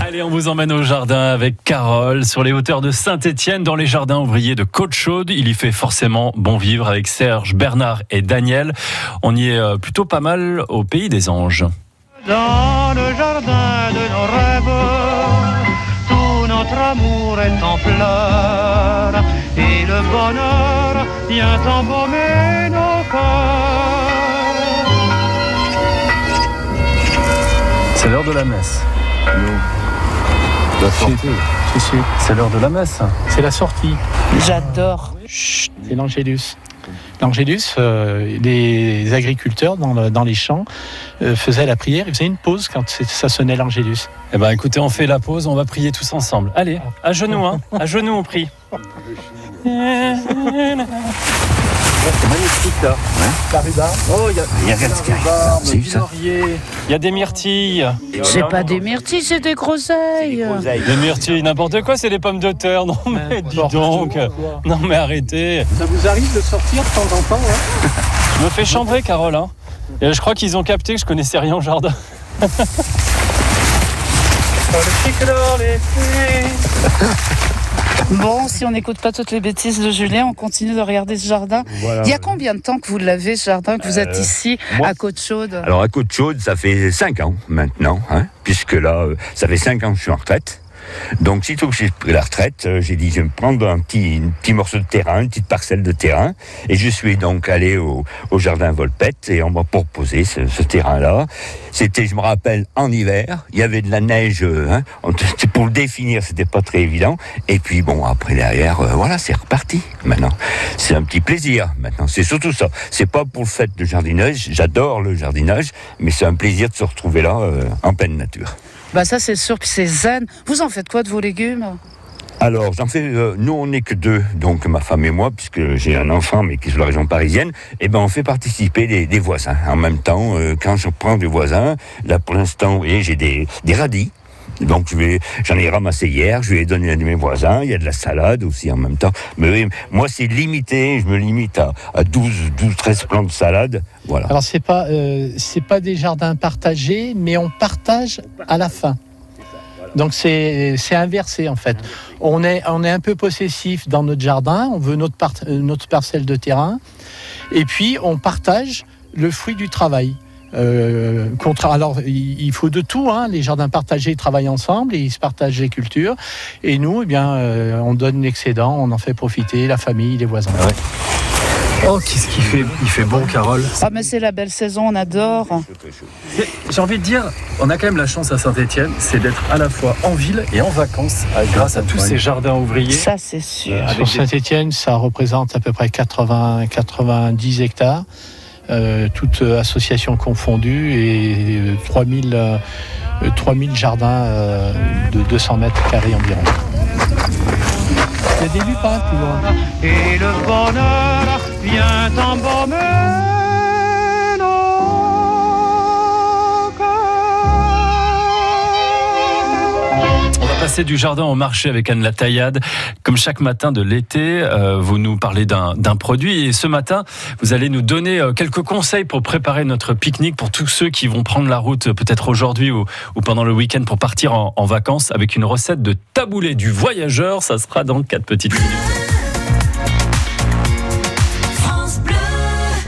Allez, on vous emmène au jardin avec Carole sur les hauteurs de Saint-Étienne dans les jardins ouvriers de Côte-Chaude. Il y fait forcément bon vivre avec Serge, Bernard et Daniel. On y est euh, plutôt pas mal au pays des anges. Dans le jardin de nos rêves, tout notre amour est en fleurs et le bonheur vient embaumer nos cœurs. C'est l'heure de la messe. La sortie. C'est l'heure de la messe. C'est la sortie. J'adore. C'est l'Angélus. L'Angélus, euh, les agriculteurs dans, le- dans les champs euh, faisaient la prière, ils faisaient une pause quand ça sonnait l'Angélus. Eh ben, écoutez, on fait la pause, on va prier tous ensemble. Allez, à genoux, hein. À genoux, on prie. C'est magnifique là. La rhubarbe. Oh, il y a, Il y a. C'est vu ça Il y a des myrtilles. C'est pas des myrtilles, c'est des groseilles. Des myrtilles, n'importe quoi, c'est des pommes de terre. Non, mais dis donc. Non, mais arrêtez. Ça vous arrive de sortir de temps en temps hein Je me fais chambrer, Carole. Hein. Et je crois qu'ils ont capté que je connaissais rien au jardin. Bon, si on n'écoute pas toutes les bêtises de Julien, on continue de regarder ce jardin. Il y a combien de temps que vous l'avez, ce jardin, que vous êtes ici, moi- à Côte-Chaude? Alors à Côte-Chaude, ça fait 5 ans maintenant, hein, puisque là, euh, ça fait 5 ans que je suis en retraite. Donc, sitôt que j'ai pris la retraite, euh, j'ai dit, je vais me prendre un petit, morceau de terrain, une petite parcelle de terrain. Et je suis donc allé au, jardin Volpette et on m'a proposé ce, terrain-là. C'était, je me rappelle, en hiver. Il y avait de la neige. euh, Hein, pour le définir, c'était pas très évident. Et puis, bon, après, derrière, euh, voilà, c'est reparti maintenant. C'est un petit plaisir maintenant. C'est surtout ça. C'est pas pour le fait de jardinage. J'adore le jardinage, mais c'est un plaisir de se retrouver là, en pleine nature. Bah ça c'est sûr, puis c'est zen. Vous en faites quoi de vos légumes? Alors, j'en fais. euh, nous, on n'est que deux, donc ma femme et moi, puisque j'ai un enfant, mais qui est sur la région parisienne. Et ben, on fait participer des, des voisins. En même temps, euh, quand je prends des voisins, là, pour l'instant, vous voyez, j'ai des, des radis. Donc, j'en ai ramassé hier, je vais les donner à mes voisins. Il y a de la salade aussi en même temps. Mais oui, moi, c'est limité. Je me limite à, à 12, 12, 13 plants de salade. Voilà. Alors c'est pas euh, pas des jardins partagés, mais on partage à la fin. Donc c'est inversé en fait. On est un peu possessif dans notre jardin, on veut euh, notre parcelle de terrain, et puis on partage le fruit du travail. Euh, contre, alors il, il faut de tout, hein. les jardins partagés travaillent ensemble et ils se partagent les cultures. Et nous, eh bien, euh, on donne l'excédent, on en fait profiter la famille, les voisins. Oh, qu'est-ce qu'il fait Il fait bon, Carole. Ah mais c'est la belle saison, on adore. J'ai envie de dire, on a quand même la chance à Saint-Etienne, c'est d'être à la fois en ville et en vacances, euh, grâce à tous ces jardins ouvriers. Ça c'est sûr. Avec Sur Saint-Étienne, ça représente à peu près 80, 90 hectares, euh, toutes associations confondues, et euh, 3000, euh, euh, 3000 jardins euh, de 200 mètres carrés environ. C'est des lupins loin. Et le bonheur vient embaumer passer du jardin au marché avec Anne Lataillade. Comme chaque matin de l'été, euh, vous nous parlez d'un produit et ce matin, vous allez nous donner euh, quelques conseils pour préparer notre pique-nique pour tous ceux qui vont prendre la route euh, peut-être aujourd'hui ou, pendant le week-end pour partir en, en vacances avec une recette de taboulé du voyageur. Ça sera dans 4 petites minutes.